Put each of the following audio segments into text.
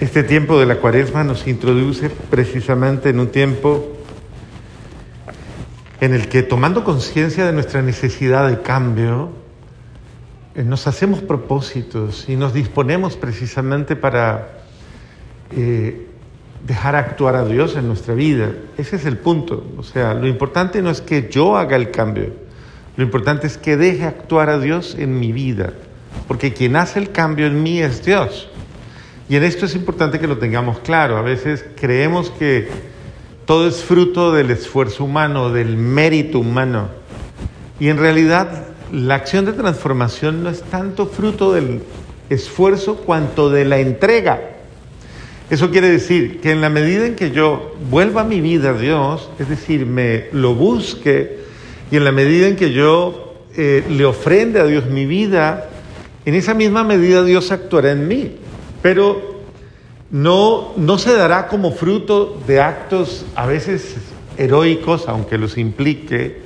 Este tiempo de la cuaresma nos introduce precisamente en un tiempo en el que tomando conciencia de nuestra necesidad de cambio, eh, nos hacemos propósitos y nos disponemos precisamente para eh, dejar actuar a Dios en nuestra vida. Ese es el punto. O sea, lo importante no es que yo haga el cambio, lo importante es que deje actuar a Dios en mi vida, porque quien hace el cambio en mí es Dios. Y en esto es importante que lo tengamos claro. A veces creemos que todo es fruto del esfuerzo humano, del mérito humano. Y en realidad la acción de transformación no es tanto fruto del esfuerzo cuanto de la entrega. Eso quiere decir que en la medida en que yo vuelva mi vida a Dios, es decir, me lo busque, y en la medida en que yo eh, le ofrende a Dios mi vida, en esa misma medida Dios actuará en mí. Pero no, no se dará como fruto de actos a veces heroicos, aunque los implique,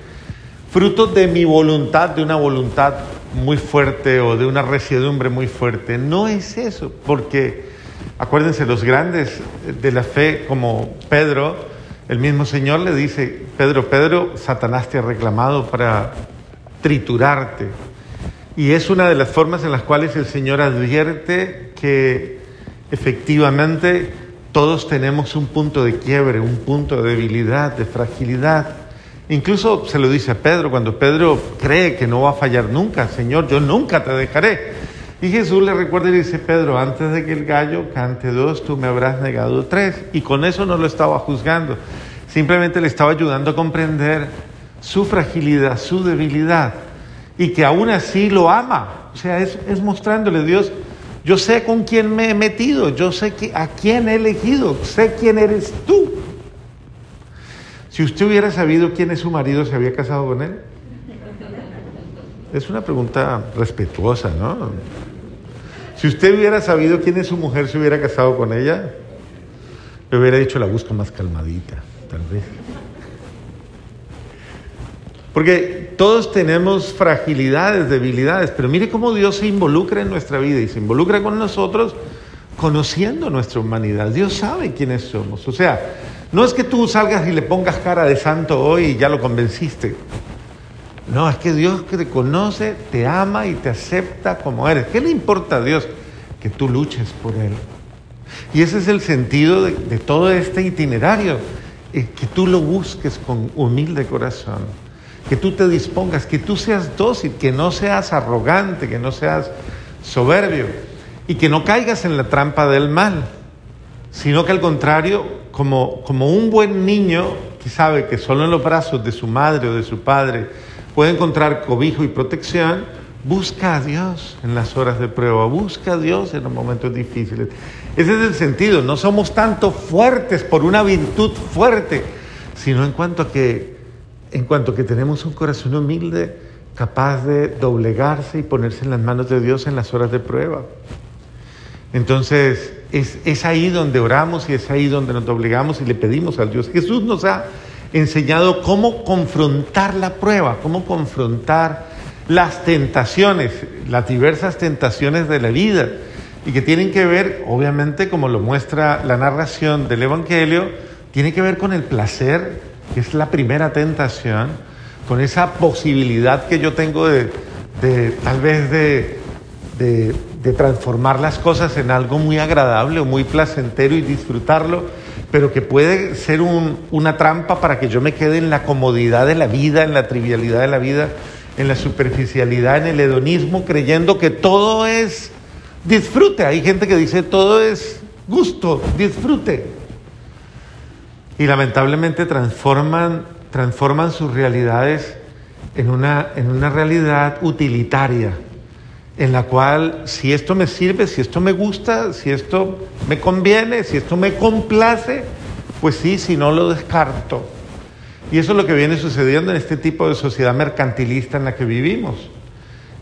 fruto de mi voluntad, de una voluntad muy fuerte o de una resiedumbre muy fuerte. No es eso, porque acuérdense, los grandes de la fe como Pedro, el mismo Señor le dice, Pedro, Pedro, Satanás te ha reclamado para triturarte. Y es una de las formas en las cuales el Señor advierte que Efectivamente, todos tenemos un punto de quiebre, un punto de debilidad, de fragilidad. Incluso se lo dice a Pedro, cuando Pedro cree que no va a fallar nunca, Señor, yo nunca te dejaré. Y Jesús le recuerda y dice, Pedro, antes de que el gallo cante dos, tú me habrás negado tres. Y con eso no lo estaba juzgando, simplemente le estaba ayudando a comprender su fragilidad, su debilidad, y que aún así lo ama. O sea, es, es mostrándole Dios, yo sé con quién me he metido, yo sé a quién he elegido, sé quién eres tú. Si usted hubiera sabido quién es su marido, ¿se había casado con él? Es una pregunta respetuosa, ¿no? Si usted hubiera sabido quién es su mujer, ¿se hubiera casado con ella? Le hubiera dicho la busco más calmadita, tal vez. Porque todos tenemos fragilidades, debilidades, pero mire cómo Dios se involucra en nuestra vida y se involucra con nosotros conociendo nuestra humanidad. Dios sabe quiénes somos. O sea, no es que tú salgas y le pongas cara de santo hoy y ya lo convenciste. No, es que Dios te conoce, te ama y te acepta como eres. ¿Qué le importa a Dios? Que tú luches por Él. Y ese es el sentido de, de todo este itinerario, eh, que tú lo busques con humilde corazón que tú te dispongas, que tú seas dócil, que no seas arrogante, que no seas soberbio y que no caigas en la trampa del mal, sino que al contrario, como, como un buen niño que sabe que solo en los brazos de su madre o de su padre puede encontrar cobijo y protección, busca a Dios en las horas de prueba, busca a Dios en los momentos difíciles. Ese es el sentido, no somos tanto fuertes por una virtud fuerte, sino en cuanto a que en cuanto que tenemos un corazón humilde, capaz de doblegarse y ponerse en las manos de Dios en las horas de prueba. Entonces, es, es, ahí donde oramos y es ahí donde nos doblegamos y le pedimos a Dios. Jesús nos ha enseñado cómo confrontar la prueba, cómo confrontar las tentaciones, las diversas tentaciones de la vida y que tienen que ver, obviamente, como lo muestra la narración del Evangelio, tiene que ver con el placer es la primera tentación, con esa posibilidad que yo tengo de, tal vez de, transformar las cosas en algo muy agradable o muy placentero y disfrutarlo, pero que puede ser una trampa para que yo me quede en la comodidad de la vida, en la trivialidad de la vida, en la superficialidad, en el hedonismo, creyendo que todo es disfrute. Hay gente que dice todo es gusto, disfrute y lamentablemente transforman, transforman sus realidades en una, en una realidad utilitaria, en la cual si esto me sirve, si esto me gusta, si esto me conviene, si esto me complace, pues sí, si no lo descarto. Y eso es lo que viene sucediendo en este tipo de sociedad mercantilista en la que vivimos,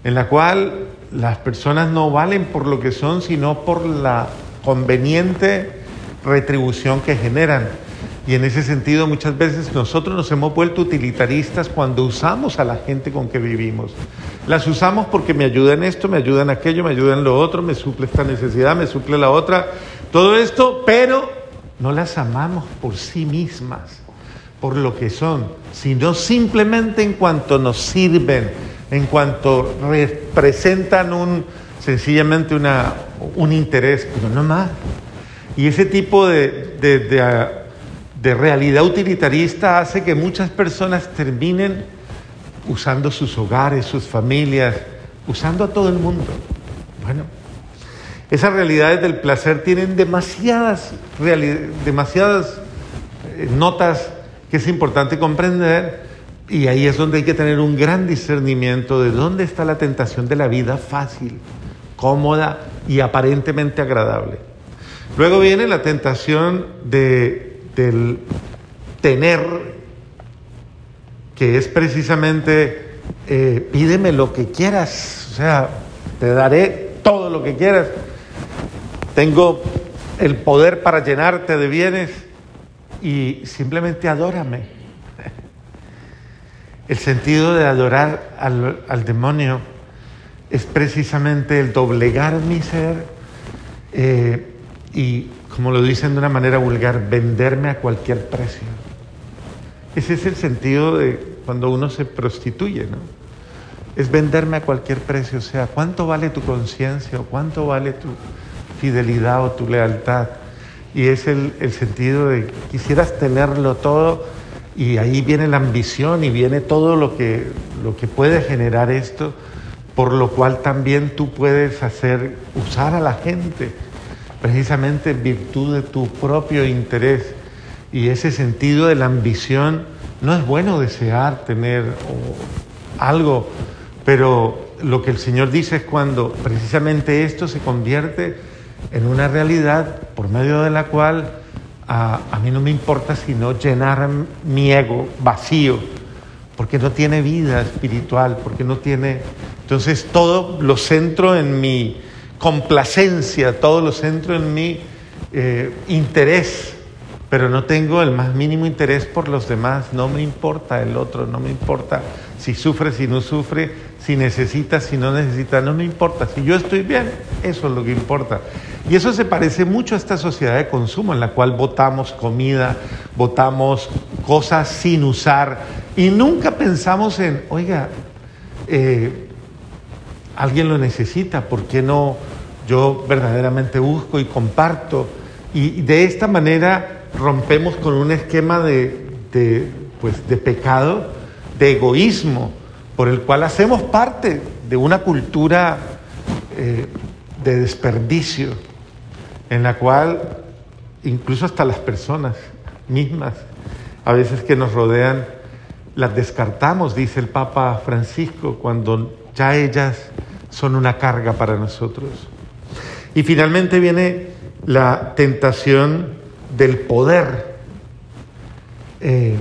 en la cual las personas no valen por lo que son, sino por la conveniente retribución que generan. Y en ese sentido muchas veces nosotros nos hemos vuelto utilitaristas cuando usamos a la gente con que vivimos. Las usamos porque me ayudan esto, me ayudan aquello, me ayudan lo otro, me suple esta necesidad, me suple la otra. todo esto, pero no las amamos por sí mismas, por lo que son, sino simplemente en cuanto nos sirven, en cuanto representan un, sencillamente una, un interés, pero no más. Y ese tipo de realidad utilitarista hace que muchas personas terminen usando sus hogares, sus familias, usando a todo el mundo. Bueno, esas realidades del placer tienen demasiadas, demasiadas eh, notas que es importante comprender y ahí es donde hay que tener un gran discernimiento de dónde está la tentación de la vida fácil, cómoda y aparentemente agradable. Luego viene la tentación de, del tener, que es precisamente, eh, pídeme lo que quieras, o sea, te daré todo lo que quieras. Tengo el poder para llenarte de bienes y simplemente adórame. El sentido de adorar al, demonio es precisamente el doblegar mi ser eh, y, como lo dicen de una manera vulgar, venderme a cualquier precio. Ese es el sentido de cuando uno se prostituye, ¿no? Es venderme a cualquier precio, o sea, ¿cuánto vale tu conciencia o cuánto vale tu fidelidad o tu lealtad? Y es el, el sentido de quisieras tenerlo todo y ahí viene la ambición y viene todo lo que, lo que puede generar esto, por lo cual también tú puedes hacer, usar a la gente, precisamente en virtud de tu propio interés. Y ese sentido de la ambición no es bueno desear tener algo, pero lo que el Señor dice es cuando precisamente esto se convierte en una realidad por medio de la cual a, mí no me importa sino llenar mi ego vacío, porque no tiene vida espiritual, porque no tiene... Entonces todo lo centro en mi complacencia, todo lo centro en mi eh, interés, pero no tengo el más mínimo interés por los demás, no me importa el otro, no me importa si sufre, si no sufre, si necesita, si no necesita, no me importa, si yo estoy bien, eso es lo que importa. Y eso se parece mucho a esta sociedad de consumo en la cual votamos comida, votamos cosas sin usar y nunca pensamos en, oiga, eh, alguien lo necesita, ¿por qué no yo verdaderamente busco y comparto? Y de esta manera rompemos con un esquema de, pues, de pecado, de egoísmo, por el cual hacemos parte de una cultura eh, de desperdicio en la cual incluso hasta las personas mismas, a veces que nos rodean, las descartamos, dice el Papa Francisco, cuando ya ellas son una carga para nosotros. Y finalmente viene la tentación del poder. Eh,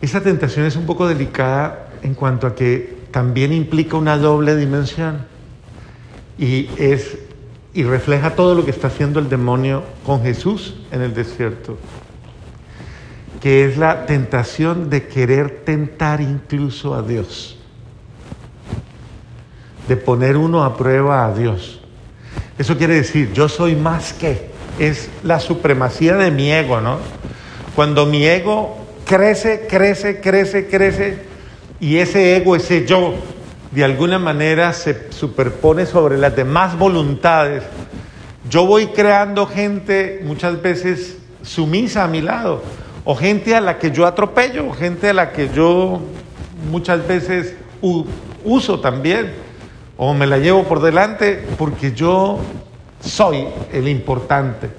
esa tentación es un poco delicada en cuanto a que también implica una doble dimensión y es y refleja todo lo que está haciendo el demonio con Jesús en el desierto, que es la tentación de querer tentar incluso a Dios, de poner uno a prueba a Dios. Eso quiere decir, yo soy más que, es la supremacía de mi ego, ¿no? Cuando mi ego crece, crece, crece, crece, y ese ego, ese yo, de alguna manera se superpone sobre las demás voluntades, yo voy creando gente muchas veces sumisa a mi lado, o gente a la que yo atropello, o gente a la que yo muchas veces uso también, o me la llevo por delante porque yo soy el importante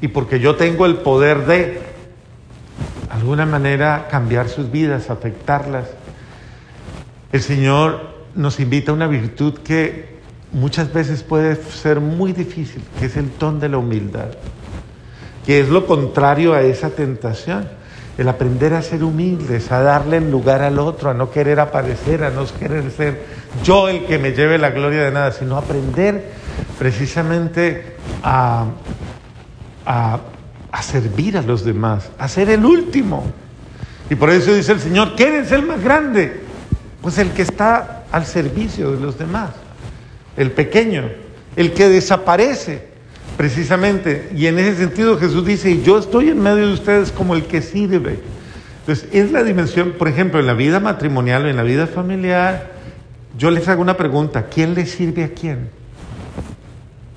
y porque yo tengo el poder de alguna manera cambiar sus vidas, afectarlas. El Señor nos invita a una virtud que muchas veces puede ser muy difícil, que es el ton de la humildad, que es lo contrario a esa tentación, el aprender a ser humildes, a darle el lugar al otro, a no querer aparecer, a no querer ser yo el que me lleve la gloria de nada, sino aprender precisamente a, a, a servir a los demás, a ser el último. Y por eso dice el Señor, ¿quién es el más grande? Pues el que está al servicio de los demás, el pequeño, el que desaparece. Precisamente. Y en ese sentido Jesús dice, yo estoy en medio de ustedes como el que sirve. Entonces, es la dimensión, por ejemplo, en la vida matrimonial, en la vida familiar, yo les hago una pregunta, ¿quién le sirve a quién?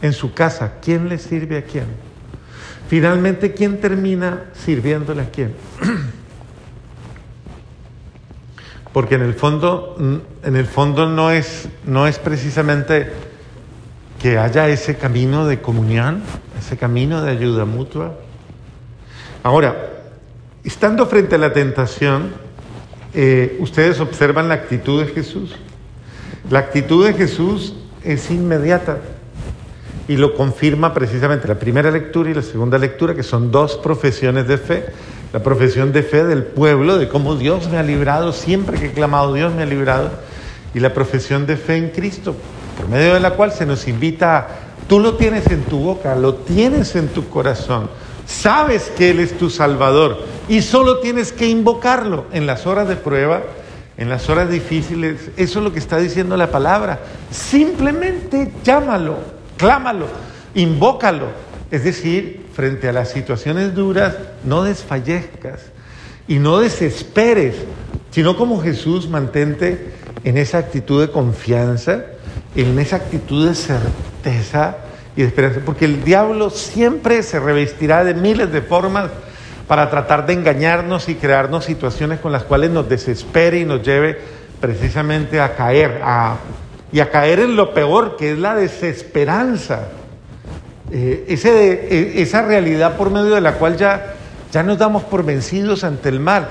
En su casa, ¿quién le sirve a quién? Finalmente, ¿quién termina sirviéndole a quién? Porque en el fondo, en el fondo no es, no es precisamente que haya ese camino de comunión, ese camino de ayuda mutua. Ahora, estando frente a la tentación, eh, ustedes observan la actitud de Jesús. La actitud de Jesús es inmediata y lo confirma precisamente la primera lectura y la segunda lectura, que son dos profesiones de fe. La profesión de fe del pueblo, de cómo Dios me ha librado, siempre que he clamado Dios me ha librado, y la profesión de fe en Cristo, por medio de la cual se nos invita, tú lo tienes en tu boca, lo tienes en tu corazón, sabes que Él es tu Salvador y solo tienes que invocarlo en las horas de prueba en las horas difíciles, eso es lo que está diciendo la palabra. Simplemente llámalo, clámalo, invócalo. Es decir, frente a las situaciones duras, no desfallezcas y no desesperes, sino como Jesús mantente en esa actitud de confianza, en esa actitud de certeza y de esperanza, porque el diablo siempre se revestirá de miles de formas para tratar de engañarnos y crearnos situaciones con las cuales nos desespere y nos lleve precisamente a caer, y a caer en lo peor, que es la desesperanza. Eh, e, esa realidad por medio de la cual ya, ya nos damos por vencidos ante el mal.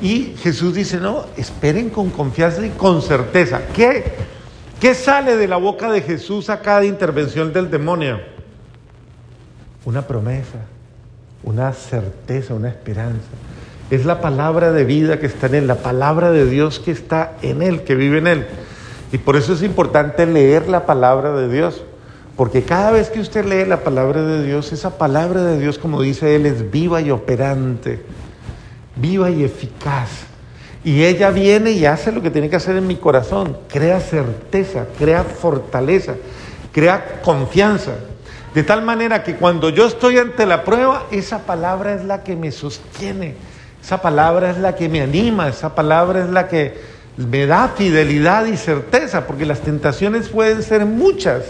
Y Jesús dice, no, esperen con confianza y con certeza. ¿Qué, ¿Qué sale de la boca de Jesús a cada intervención del demonio? Una promesa una certeza, una esperanza. Es la palabra de vida que está en Él, la palabra de Dios que está en Él, que vive en Él. Y por eso es importante leer la palabra de Dios, porque cada vez que usted lee la palabra de Dios, esa palabra de Dios, como dice Él, es viva y operante, viva y eficaz. Y ella viene y hace lo que tiene que hacer en mi corazón, crea certeza, crea fortaleza, crea confianza. De tal manera que cuando yo estoy ante la prueba, esa palabra es la que me sostiene, esa palabra es la que me anima, esa palabra es la que me da fidelidad y certeza, porque las tentaciones pueden ser muchas,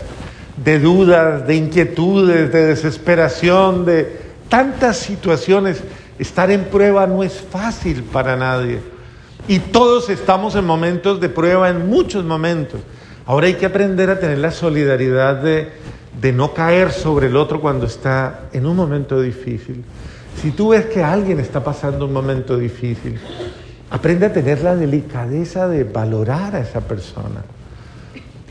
de dudas, de inquietudes, de desesperación, de tantas situaciones. Estar en prueba no es fácil para nadie. Y todos estamos en momentos de prueba, en muchos momentos. Ahora hay que aprender a tener la solidaridad de de no caer sobre el otro cuando está en un momento difícil. Si tú ves que alguien está pasando un momento difícil, aprende a tener la delicadeza de valorar a esa persona.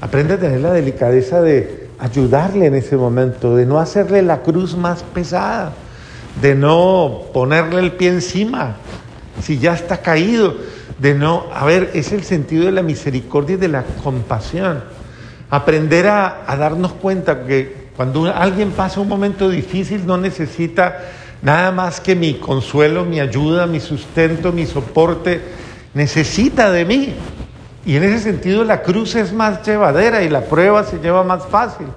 Aprende a tener la delicadeza de ayudarle en ese momento, de no hacerle la cruz más pesada, de no ponerle el pie encima si ya está caído, de no, a ver, es el sentido de la misericordia y de la compasión aprender a, darnos cuenta que cuando alguien pasa un momento difícil no necesita nada más que mi consuelo, mi ayuda, mi sustento, mi soporte, necesita de mí. Y en ese sentido la cruz es más llevadera y la prueba se lleva más fácil.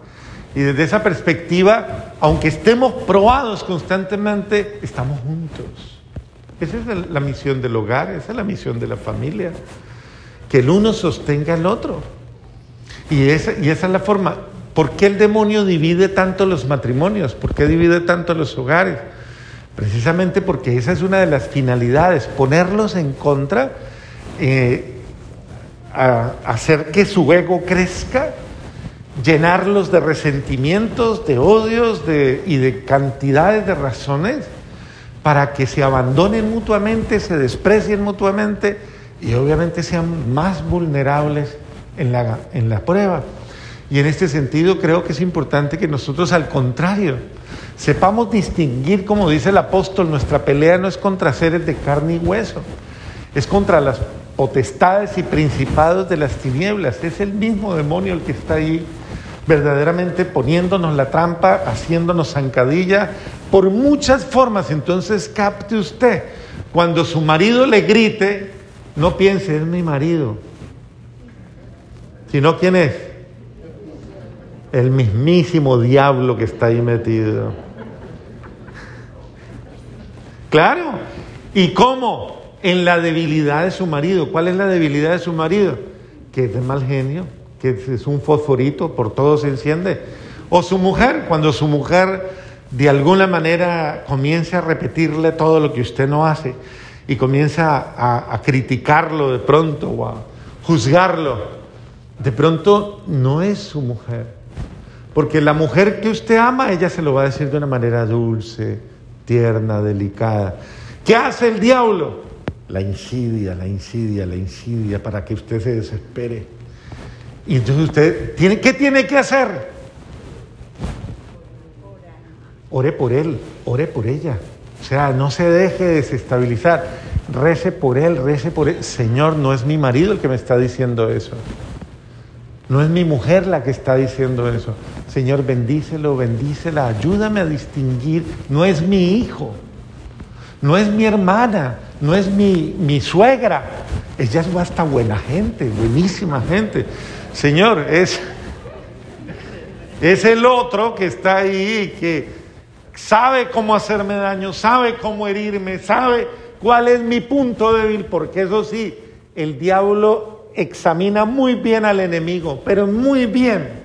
Y desde esa perspectiva, aunque estemos probados constantemente, estamos juntos. Esa es la misión del hogar, esa es la misión de la familia. Que el uno sostenga al otro. Y esa, y esa es la forma. ¿Por qué el demonio divide tanto los matrimonios? ¿Por qué divide tanto los hogares? Precisamente porque esa es una de las finalidades, ponerlos en contra, eh, hacer que su ego crezca, llenarlos de resentimientos, de odios de, y de cantidades de razones para que se abandonen mutuamente, se desprecien mutuamente y obviamente sean más vulnerables en la, en la prueba. Y en este sentido creo que es importante que nosotros al contrario sepamos distinguir, como dice el apóstol, nuestra pelea no es contra seres de carne y hueso, es contra las potestades y principados de las tinieblas. Es el mismo demonio el que está ahí verdaderamente poniéndonos la trampa, haciéndonos zancadilla por muchas formas. Entonces capte usted, cuando su marido le grite, no piense, es mi marido, sino quién es. el mismísimo diablo que está ahí metido. Claro. ¿Y cómo? En la debilidad de su marido. ¿Cuál es la debilidad de su marido? Que es de mal genio, que es un fosforito, por todo se enciende. O su mujer, cuando su mujer de alguna manera comienza a repetirle todo lo que usted no hace y comienza a, criticarlo de pronto o a juzgarlo, de pronto no es su mujer. Porque la mujer que usted ama, ella se lo va a decir de una manera dulce, tierna, delicada. ¿Qué hace el diablo? La insidia, la insidia, la insidia para que usted se desespere. Y entonces usted, tiene, ¿qué tiene que hacer? ore por él, ore por ella. O sea, no se deje desestabilizar. Rece por él, rece por él. Señor, no es mi marido el que me está diciendo eso. No es mi mujer la que está diciendo eso. Señor, bendícelo, bendícela, ayúdame a distinguir. No es mi hijo, no es mi hermana, no es mi, mi suegra. Ella es hasta buena gente, buenísima gente. Señor, es, es el otro que está ahí, que sabe cómo hacerme daño, sabe cómo herirme, sabe cuál es mi punto débil, porque eso sí, el diablo examina muy bien al enemigo, pero muy bien.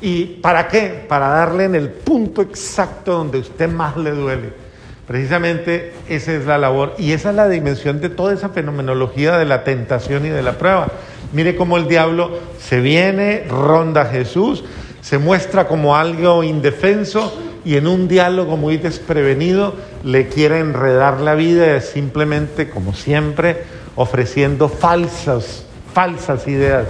¿Y para qué? Para darle en el punto exacto donde usted más le duele. Precisamente esa es la labor y esa es la dimensión de toda esa fenomenología de la tentación y de la prueba. Mire cómo el diablo se viene, ronda a Jesús, se muestra como algo indefenso, y en un diálogo muy desprevenido le quiere enredar la vida simplemente, como siempre, ofreciendo falsas, falsas ideas.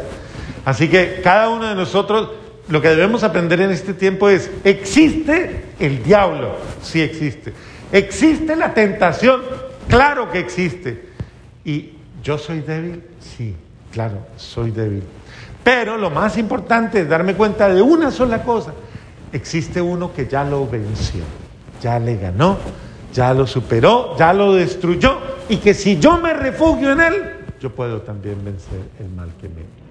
Así que cada uno de nosotros lo que debemos aprender en este tiempo es, ¿existe el diablo? Sí existe. ¿Existe la tentación? Claro que existe. ¿Y yo soy débil? Sí, claro, soy débil. Pero lo más importante es darme cuenta de una sola cosa, existe uno que ya lo venció, ya le ganó, ya lo superó, ya lo destruyó y que si yo me refugio en él, yo puedo también vencer el mal que me